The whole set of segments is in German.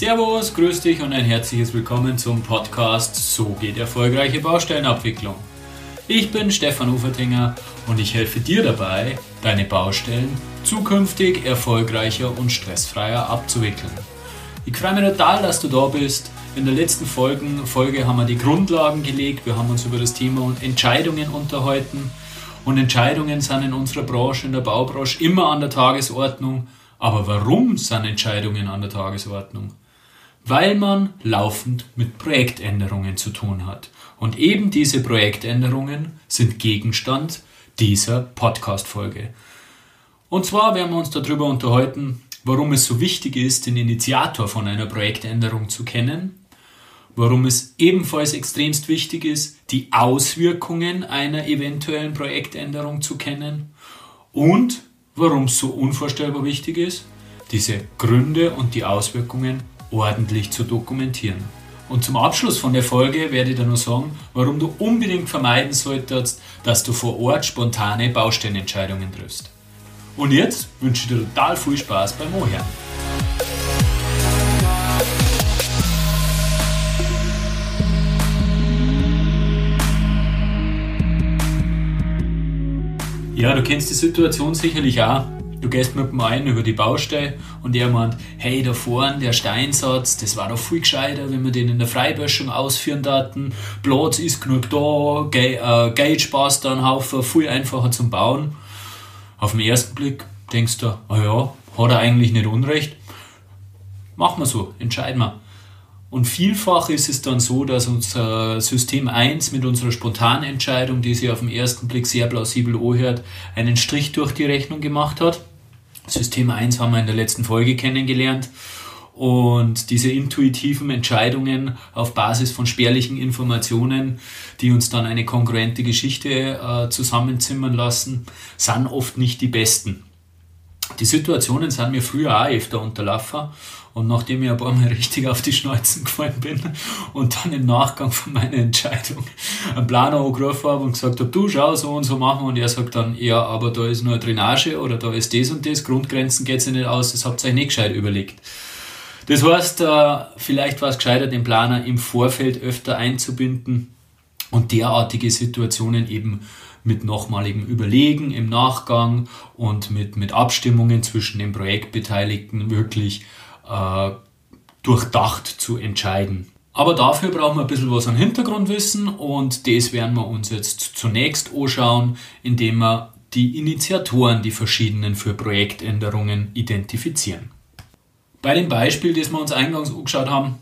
Servus, grüß dich und ein herzliches Willkommen zum Podcast So geht erfolgreiche Baustellenabwicklung. Ich bin Stefan Ufertinger und ich helfe dir dabei, deine Baustellen zukünftig erfolgreicher und stressfreier abzuwickeln. Ich freue mich total, dass du da bist. In der letzten Folgen, Folge haben wir die Grundlagen gelegt, wir haben uns über das Thema Entscheidungen unterhalten. Und Entscheidungen sind in unserer Branche, in der Baubranche, immer an der Tagesordnung. Aber warum sind Entscheidungen an der Tagesordnung? Weil man laufend mit Projektänderungen zu tun hat. Und eben diese Projektänderungen sind Gegenstand dieser Podcast-Folge. Und zwar werden wir uns darüber unterhalten, warum es so wichtig ist, den Initiator von einer Projektänderung zu kennen, warum es ebenfalls extremst wichtig ist, die Auswirkungen einer eventuellen Projektänderung zu kennen und warum es so unvorstellbar wichtig ist, diese Gründe und die Auswirkungen ordentlich zu dokumentieren. Und zum Abschluss von der Folge werde ich dir nur sagen, warum du unbedingt vermeiden solltest, dass du vor Ort spontane Baustellenentscheidungen triffst. Und jetzt wünsche ich dir total viel Spaß beim Ohren. Ja, du kennst die Situation sicherlich auch. Du gehst mit dem einen über die Baustelle und er meint, hey, da vorne der Steinsatz, das war doch viel gescheiter, wenn wir den in der Freiböschung ausführen daten. Platz ist genug da, äh, Geld passt da ein Haufen, viel einfacher zum Bauen. Auf den ersten Blick denkst du, oh ja, hat er eigentlich nicht Unrecht. Machen wir so, entscheiden wir. Und vielfach ist es dann so, dass unser System 1 mit unserer Spontanentscheidung, die sich auf den ersten Blick sehr plausibel anhört, einen Strich durch die Rechnung gemacht hat. System 1 haben wir in der letzten Folge kennengelernt. Und diese intuitiven Entscheidungen auf Basis von spärlichen Informationen, die uns dann eine kongruente Geschichte äh, zusammenzimmern lassen, sind oft nicht die besten. Die Situationen sind mir früher auch öfter unterlaufen und nachdem ich ein paar Mal richtig auf die Schnauzen gefallen bin und dann im Nachgang von meiner Entscheidung einen Planer angerufen habe und gesagt habe, du schau so und so machen und er sagt dann, ja, aber da ist nur eine Drainage oder da ist das und das, Grundgrenzen geht sich nicht aus, das habt ihr euch nicht gescheit überlegt. Das heißt, äh, vielleicht war es gescheiter, den Planer im Vorfeld öfter einzubinden und derartige Situationen eben mit nochmaligem Überlegen im Nachgang und mit, mit Abstimmungen zwischen den Projektbeteiligten wirklich äh, durchdacht zu entscheiden. Aber dafür brauchen wir ein bisschen was an Hintergrundwissen und das werden wir uns jetzt zunächst anschauen, indem wir die Initiatoren, die verschiedenen für Projektänderungen identifizieren. Bei dem Beispiel, das wir uns eingangs angeschaut haben,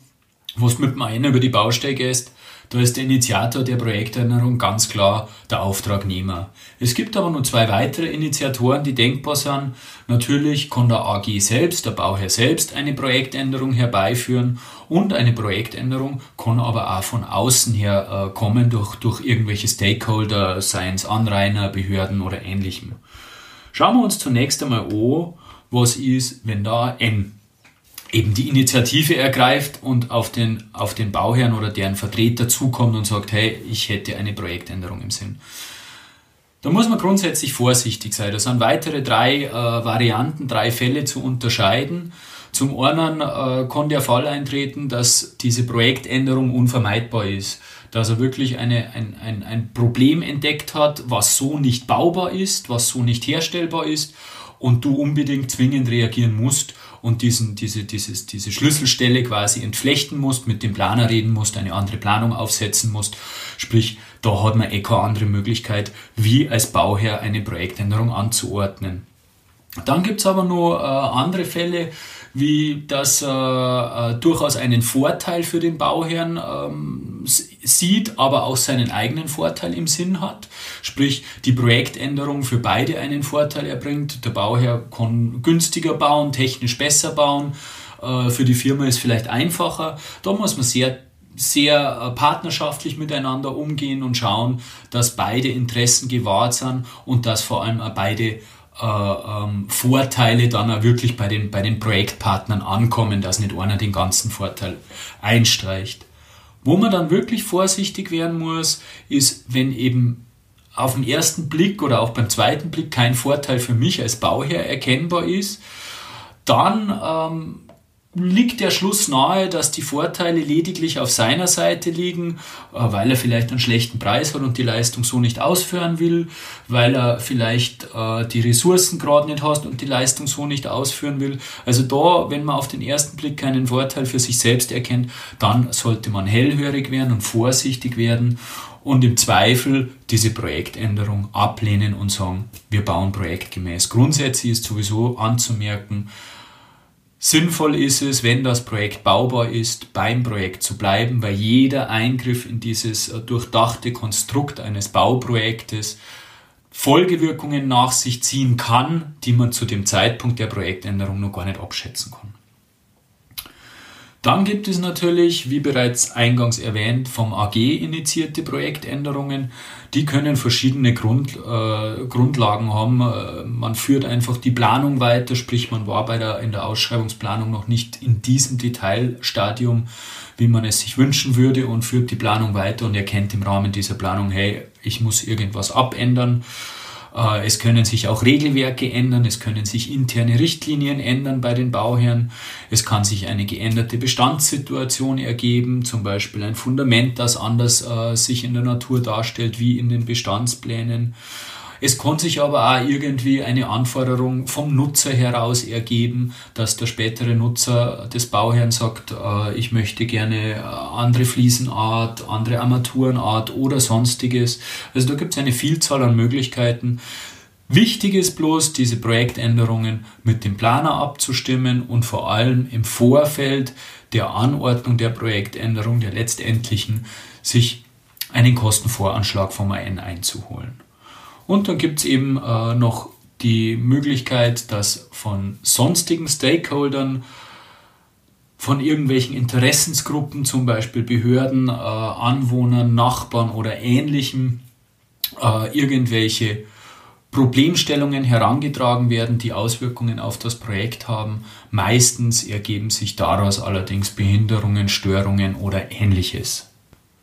wo es mit dem einen über die Baustelle gehst, da ist der Initiator der Projekterinnerung ganz klar der Auftragnehmer. Es gibt aber noch zwei weitere Initiatoren, die denkbar sind. Natürlich kann der AG selbst, der Bauherr selbst, eine Projektänderung herbeiführen und eine Projektänderung kann aber auch von außen her äh, kommen durch, durch irgendwelche Stakeholder, seien es Anrainer, Behörden oder ähnlichem. Schauen wir uns zunächst einmal an, was ist, wenn da N eben die Initiative ergreift und auf den, auf den Bauherrn oder deren Vertreter zukommt und sagt, hey, ich hätte eine Projektänderung im Sinn. Da muss man grundsätzlich vorsichtig sein. Da sind weitere drei äh, Varianten, drei Fälle zu unterscheiden. Zum einen äh, kann der Fall eintreten, dass diese Projektänderung unvermeidbar ist. Dass er wirklich eine, ein, ein, ein Problem entdeckt hat, was so nicht baubar ist, was so nicht herstellbar ist und du unbedingt zwingend reagieren musst und diesen, diese, dieses, diese Schlüsselstelle quasi entflechten musst, mit dem Planer reden musst, eine andere Planung aufsetzen musst. Sprich, da hat man eh keine andere Möglichkeit, wie als Bauherr eine Projektänderung anzuordnen. Dann gibt es aber noch äh, andere Fälle, wie das äh, äh, durchaus einen Vorteil für den Bauherrn ähm, sieht, aber auch seinen eigenen Vorteil im Sinn hat. Sprich, die Projektänderung für beide einen Vorteil erbringt. Der Bauherr kann günstiger bauen, technisch besser bauen. Äh, für die Firma ist vielleicht einfacher. Da muss man sehr sehr äh, partnerschaftlich miteinander umgehen und schauen, dass beide Interessen gewahrt sind und dass vor allem beide äh, ähm, Vorteile dann auch wirklich bei den, bei den Projektpartnern ankommen, dass nicht einer den ganzen Vorteil einstreicht. Wo man dann wirklich vorsichtig werden muss, ist, wenn eben auf den ersten Blick oder auch beim zweiten Blick kein Vorteil für mich als Bauherr erkennbar ist, dann ähm, liegt der Schluss nahe, dass die Vorteile lediglich auf seiner Seite liegen, äh, weil er vielleicht einen schlechten Preis hat und die Leistung so nicht ausführen will, weil er vielleicht äh, die Ressourcen gerade nicht hat und die Leistung so nicht ausführen will. Also da, wenn man auf den ersten Blick keinen Vorteil für sich selbst erkennt, dann sollte man hellhörig werden und vorsichtig werden und im Zweifel diese Projektänderung ablehnen und sagen, wir bauen projektgemäß. Grundsätzlich ist sowieso anzumerken, Sinnvoll ist es, wenn das Projekt baubar ist, beim Projekt zu bleiben, weil jeder Eingriff in dieses äh, durchdachte Konstrukt eines Bauprojektes Folgewirkungen nach sich ziehen kann, die man zu dem Zeitpunkt der Projektänderung noch gar nicht abschätzen kann. Dann gibt es natürlich, wie bereits eingangs erwähnt, vom AG initiierte Projektänderungen. Die können verschiedene Grund, äh, Grundlagen haben. Äh, man führt einfach die Planung weiter, sprich man war bei der, in der Ausschreibungsplanung noch nicht in diesem Detailstadium, wie man es sich wünschen würde und führt die Planung weiter und erkennt im Rahmen dieser Planung, hey, ich muss irgendwas abändern es können sich auch Regelwerke ändern, es können sich interne Richtlinien ändern bei den Bauherren, es kann sich eine geänderte Bestandssituation ergeben, zum Beispiel ein Fundament, das anders äh, sich in der Natur darstellt wie in den Bestandsplänen. Es kann sich aber auch irgendwie eine Anforderung vom Nutzer heraus ergeben, dass der spätere Nutzer des Bauherrn sagt, äh, ich möchte gerne äh, andere Fliesenart, andere Armaturenart oder sonstiges. Also da gibt es eine Vielzahl an Möglichkeiten. Wichtig ist bloß, diese Projektänderungen mit dem Planer abzustimmen und vor allem im Vorfeld der Anordnung der Projektänderung, der letztendlichen, sich einen Kostenvoranschlag vom AN einzuholen. Und dann gibt es eben äh, noch die Möglichkeit, dass von sonstigen Stakeholdern, von irgendwelchen Interessensgruppen, zum Beispiel Behörden, äh, Anwohnern, Nachbarn oder ähnlichem, äh, irgendwelche Problemstellungen herangetragen werden, die Auswirkungen auf das Projekt haben. Meistens ergeben sich daraus allerdings Behinderungen, Störungen oder ähnliches.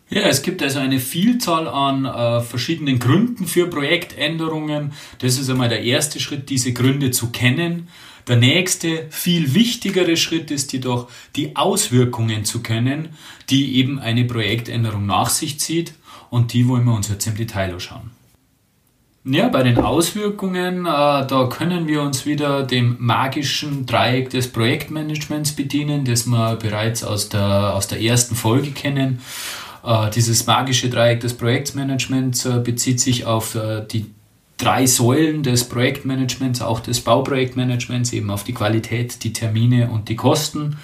Ja, es gibt also eine Vielzahl an äh, verschiedenen Gründen für Projektänderungen. Das ist einmal der erste Schritt, diese Gründe zu kennen. Der nächste, viel wichtigere Schritt ist jedoch, die Auswirkungen zu kennen, die eben eine Projektänderung nach sich zieht. Und die wollen wir uns jetzt im Detail anschauen. Ja, bei den Auswirkungen, äh, da können wir uns wieder dem magischen Dreieck des Projektmanagements bedienen, das wir bereits aus der, aus der ersten Folge kennen. Äh, dieses magische Dreieck des Projektmanagements äh, bezieht sich auf äh, die drei Säulen des Projektmanagements, auch des Bauprojektmanagements, eben auf die Qualität, die Termine und die Kosten.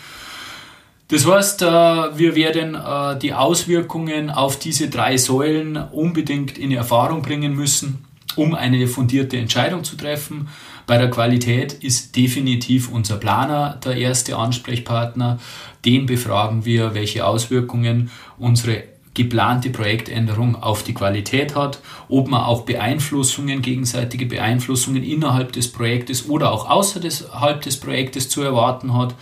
Das heißt, wir werden die Auswirkungen auf diese drei Säulen unbedingt in Erfahrung bringen müssen, um eine fundierte Entscheidung zu treffen. Bei der Qualität ist definitiv unser Planer der erste Ansprechpartner. Den befragen wir, welche Auswirkungen unsere geplante Projektänderung auf die Qualität hat, ob man auch Beeinflussungen, gegenseitige Beeinflussungen innerhalb des Projektes oder auch außerhalb des Projektes zu erwarten hat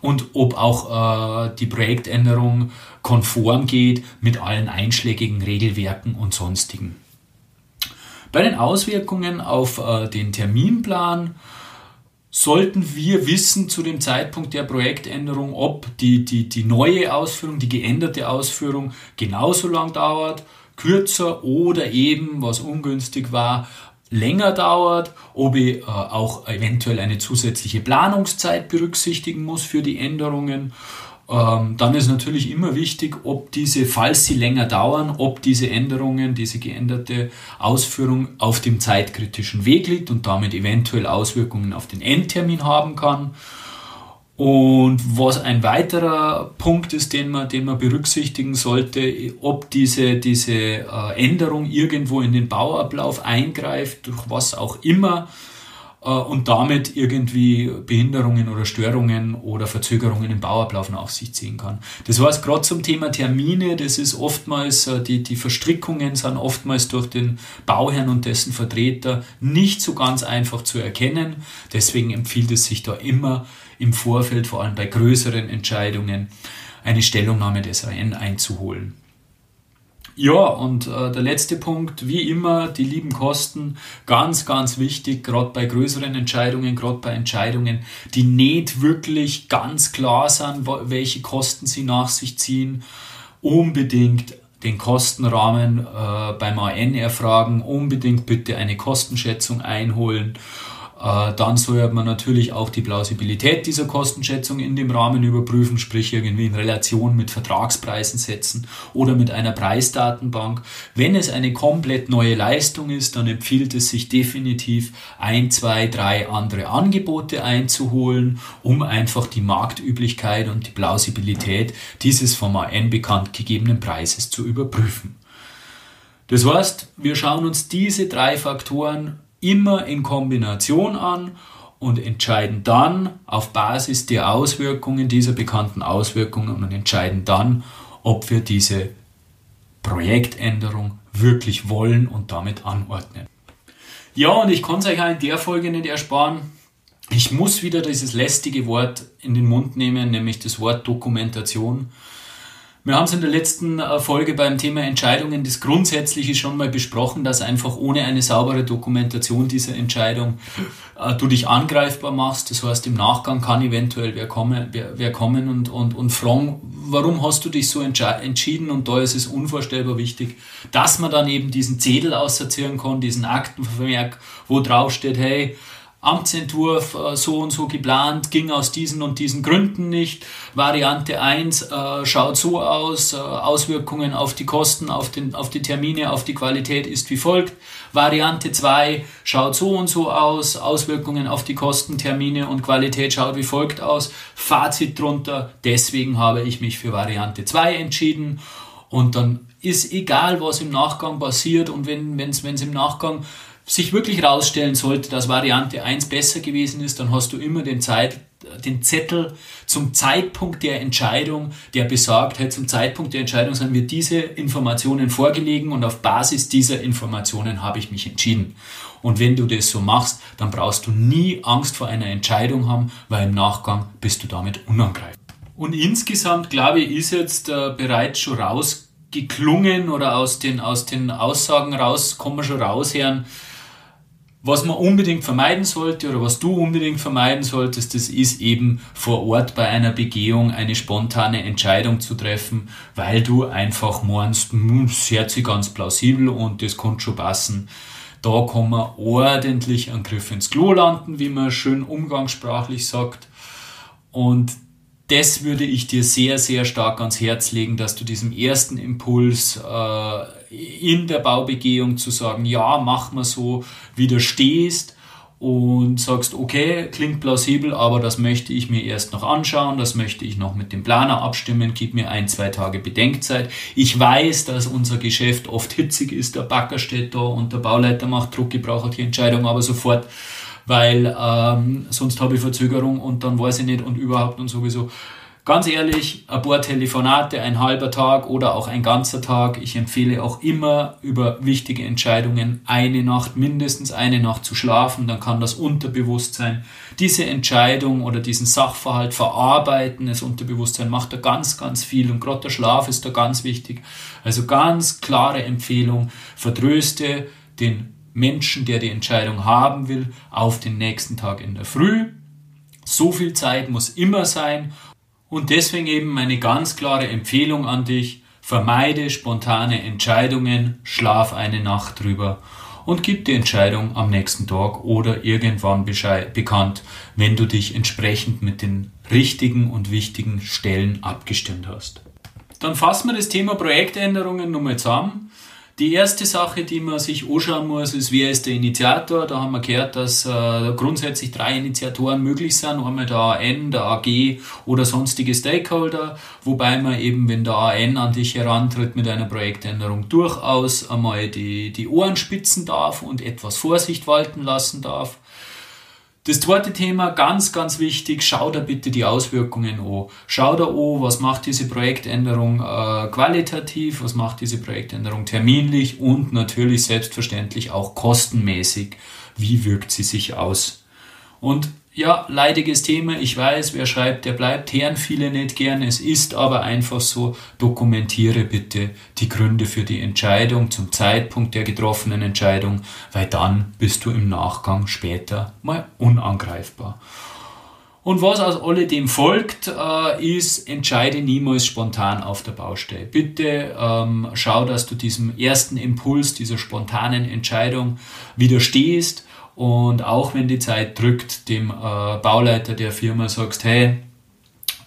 und ob auch äh, die Projektänderung konform geht mit allen einschlägigen Regelwerken und sonstigen. Bei den Auswirkungen auf äh, den Terminplan sollten wir wissen zu dem Zeitpunkt der Projektänderung, ob die, die, die neue Ausführung, die geänderte Ausführung genauso lang dauert, kürzer oder eben, was ungünstig war, länger dauert, ob ich äh, auch eventuell eine zusätzliche Planungszeit berücksichtigen muss für die Änderungen ähm, dann ist natürlich immer wichtig, ob diese, falls sie länger dauern, ob diese Änderungen, diese geänderte Ausführung auf dem zeitkritischen Weg liegt und damit eventuell Auswirkungen auf den Endtermin haben kann. Und was ein weiterer Punkt ist, den man, den man berücksichtigen sollte, ob diese, diese äh, Änderung irgendwo in den Bauablauf eingreift, durch was auch immer, und damit irgendwie Behinderungen oder Störungen oder Verzögerungen im Bauablauf nach sich ziehen kann. Das heißt, gerade zum Thema Termine, das ist oftmals, äh, die, die Verstrickungen sind oftmals durch den Bauherrn und dessen Vertreter nicht so ganz einfach zu erkennen. Deswegen empfiehlt es sich da immer im Vorfeld, vor allem bei größeren Entscheidungen, eine Stellungnahme des AN einzuholen. Ja, und äh, der letzte Punkt, wie immer, die lieben Kosten, ganz, ganz wichtig, gerade bei größeren Entscheidungen, gerade bei Entscheidungen, die nicht wirklich ganz klar sind, welche Kosten sie nach sich ziehen, unbedingt den Kostenrahmen äh, beim AN erfragen, unbedingt bitte eine Kostenschätzung einholen dann sollte man natürlich auch die Plausibilität dieser Kostenschätzung in dem Rahmen überprüfen, sprich irgendwie in Relation mit Vertragspreisen setzen oder mit einer Preisdatenbank. Wenn es eine komplett neue Leistung ist, dann empfiehlt es sich definitiv ein, zwei, drei andere Angebote einzuholen, um einfach die Marktüblichkeit und die Plausibilität dieses vom AN bekannt gegebenen Preises zu überprüfen. Das heißt, wir schauen uns diese drei Faktoren immer in Kombination an und entscheiden dann auf Basis der Auswirkungen, dieser bekannten Auswirkungen und entscheiden dann, ob wir diese Projektänderung wirklich wollen und damit anordnen. Ja, und ich kann es euch auch in der Folge nicht ersparen. Ich muss wieder dieses lästige Wort in den Mund nehmen, nämlich das Wort Dokumentation. Wir haben es in der letzten äh, Folge beim Thema Entscheidungen das Grundsätzliche schon mal besprochen, dass einfach ohne eine saubere Dokumentation dieser Entscheidung äh, du dich angreifbar machst. Das heißt, im Nachgang kann eventuell wer kommen, wer, wer kommen und, und, und fragen, warum hast du dich so entschieden? Und da ist es unvorstellbar wichtig, dass man dann eben diesen Zettel auserziehen kann, diesen Aktenvermerk, wo drauf steht, hey, Amtsentwurf äh, so und so geplant, ging aus diesen und diesen Gründen nicht. Variante 1 äh, schaut so aus, äh, Auswirkungen auf die Kosten, auf, den, auf die Termine, auf die Qualität ist wie folgt. Variante 2 schaut so und so aus, Auswirkungen auf die Kosten, Termine und Qualität schaut wie folgt aus. Fazit drunter, deswegen habe ich mich für Variante 2 entschieden und dann ist egal, was im Nachgang passiert und wenn es im Nachgang sich wirklich herausstellen sollte, dass Variante 1 besser gewesen ist, dann hast du immer den, Zeit, den Zettel zum Zeitpunkt der Entscheidung, der besagt, hey, zum Zeitpunkt der Entscheidung sind mir diese Informationen vorgelegen und auf Basis dieser Informationen habe ich mich entschieden. Und wenn du das so machst, dann brauchst du nie Angst vor einer Entscheidung haben, weil im Nachgang bist du damit unangreifbar. Und insgesamt, glaube ich, ist jetzt äh, bereits schon rausgeklungen oder aus den, aus den Aussagen raus, kann man schon raushören, was man unbedingt vermeiden sollte oder was du unbedingt vermeiden solltest, das ist eben vor Ort bei einer Begehung eine spontane Entscheidung zu treffen, weil du einfach meinst, hm, das hört sich ganz plausibel und das kann schon passen. Da kann man ordentlich einen Griff ins Klo landen, wie man schön umgangssprachlich sagt. Und das würde ich dir sehr, sehr stark ans Herz legen, dass du diesem ersten Impuls äh, in der Baubegehung zu sagen, ja, mach mal so, widerstehst und sagst, okay, klingt plausibel, aber das möchte ich mir erst noch anschauen, das möchte ich noch mit dem Planer abstimmen, gib mir ein, zwei Tage Bedenkzeit. Ich weiß, dass unser Geschäft oft hitzig ist, der Backer steht da und der Bauleiter macht Druck, ich brauche die Entscheidung aber sofort weil ähm, sonst habe ich Verzögerung und dann weiß ich nicht und überhaupt und sowieso. Ganz ehrlich, ein paar Telefonate, ein halber Tag oder auch ein ganzer Tag. Ich empfehle auch immer über wichtige Entscheidungen eine Nacht, mindestens eine Nacht zu schlafen. Dann kann das Unterbewusstsein diese Entscheidung oder diesen Sachverhalt verarbeiten. Das Unterbewusstsein macht da ganz, ganz viel und gerade der Schlaf ist da ganz wichtig. Also ganz klare Empfehlung, vertröste den Menschen, der die Entscheidung haben will, auf den nächsten Tag in der Früh. So viel Zeit muss immer sein und deswegen eben meine ganz klare Empfehlung an dich, vermeide spontane Entscheidungen, schlaf eine Nacht drüber und gib die Entscheidung am nächsten Tag oder irgendwann bekannt, wenn du dich entsprechend mit den richtigen und wichtigen Stellen abgestimmt hast. Dann fassen wir das Thema Projektänderungen nochmal zusammen. Die erste Sache, die man sich anschauen muss, ist, wer ist der Initiator. Da haben wir gehört, dass äh, grundsätzlich drei Initiatoren möglich sind. Einmal der AN, der AG oder sonstige Stakeholder. Wobei man eben, wenn der AN an dich herantritt mit einer Projektänderung, durchaus einmal die, die Ohren spitzen darf und etwas Vorsicht walten lassen darf. Das zweite Thema, ganz, ganz wichtig, schau da bitte die Auswirkungen an. Schau da an, was macht diese Projektänderung äh, qualitativ, was macht diese Projektänderung terminlich und natürlich selbstverständlich auch kostenmäßig. Wie wirkt sie sich aus? Und ja, leidiges Thema, ich weiß, wer schreibt, der bleibt, hören viele nicht gern. Es ist aber einfach so, dokumentiere bitte die Gründe für die Entscheidung zum Zeitpunkt der getroffenen Entscheidung, weil dann bist du im Nachgang später mal unangreifbar. Und was aus alledem folgt, äh, ist, entscheide niemals spontan auf der Baustelle. Bitte ähm, schau, dass du diesem ersten Impuls, dieser spontanen Entscheidung widerstehst und auch wenn die Zeit drückt, dem äh, Bauleiter der Firma sagst, hey,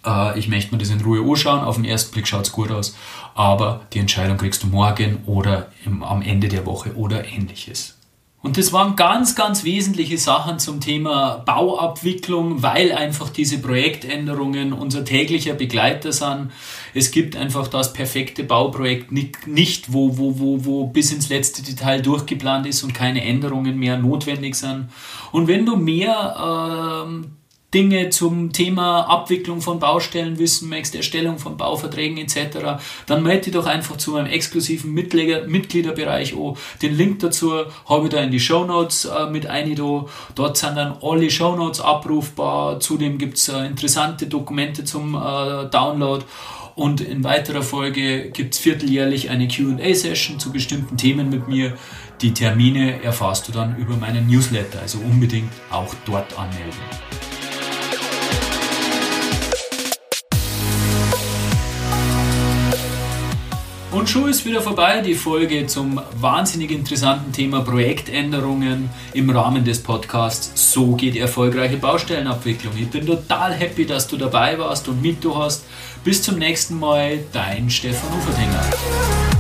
äh, ich möchte mir das in Ruhe anschauen, auf den ersten Blick schaut es gut aus, aber die Entscheidung kriegst du morgen oder im, am Ende der Woche oder ähnliches. Und das waren ganz, ganz wesentliche Sachen zum Thema Bauabwicklung, weil einfach diese Projektänderungen unser täglicher Begleiter sind. Es gibt einfach das perfekte Bauprojekt nicht, wo, wo, wo, wo bis ins letzte Detail durchgeplant ist und keine Änderungen mehr notwendig sind. Und wenn du mehr ähm, Dinge zum Thema Abwicklung von Baustellen wissen möchtest, Erstellung von Bauverträgen etc., dann melde dich doch einfach zu meinem exklusiven Mitglieder, Mitgliederbereich an. Den Link dazu habe ich da in die Show Notes äh, mit einido. Dort sind dann alle Show Notes abrufbar. Zudem gibt es äh, interessante Dokumente zum äh, Download. Und in weiterer Folge gibt es vierteljährlich eine QA-Session zu bestimmten Themen mit mir. Die Termine erfährst du dann über meinen Newsletter, also unbedingt auch dort anmelden. Und schon ist wieder vorbei die Folge zum wahnsinnig interessanten Thema Projektänderungen im Rahmen des Podcasts So geht erfolgreiche Baustellenabwicklung. Ich bin total happy, dass du dabei warst und mit du hast. Bis zum nächsten Mal, dein Stefan Ufertinger.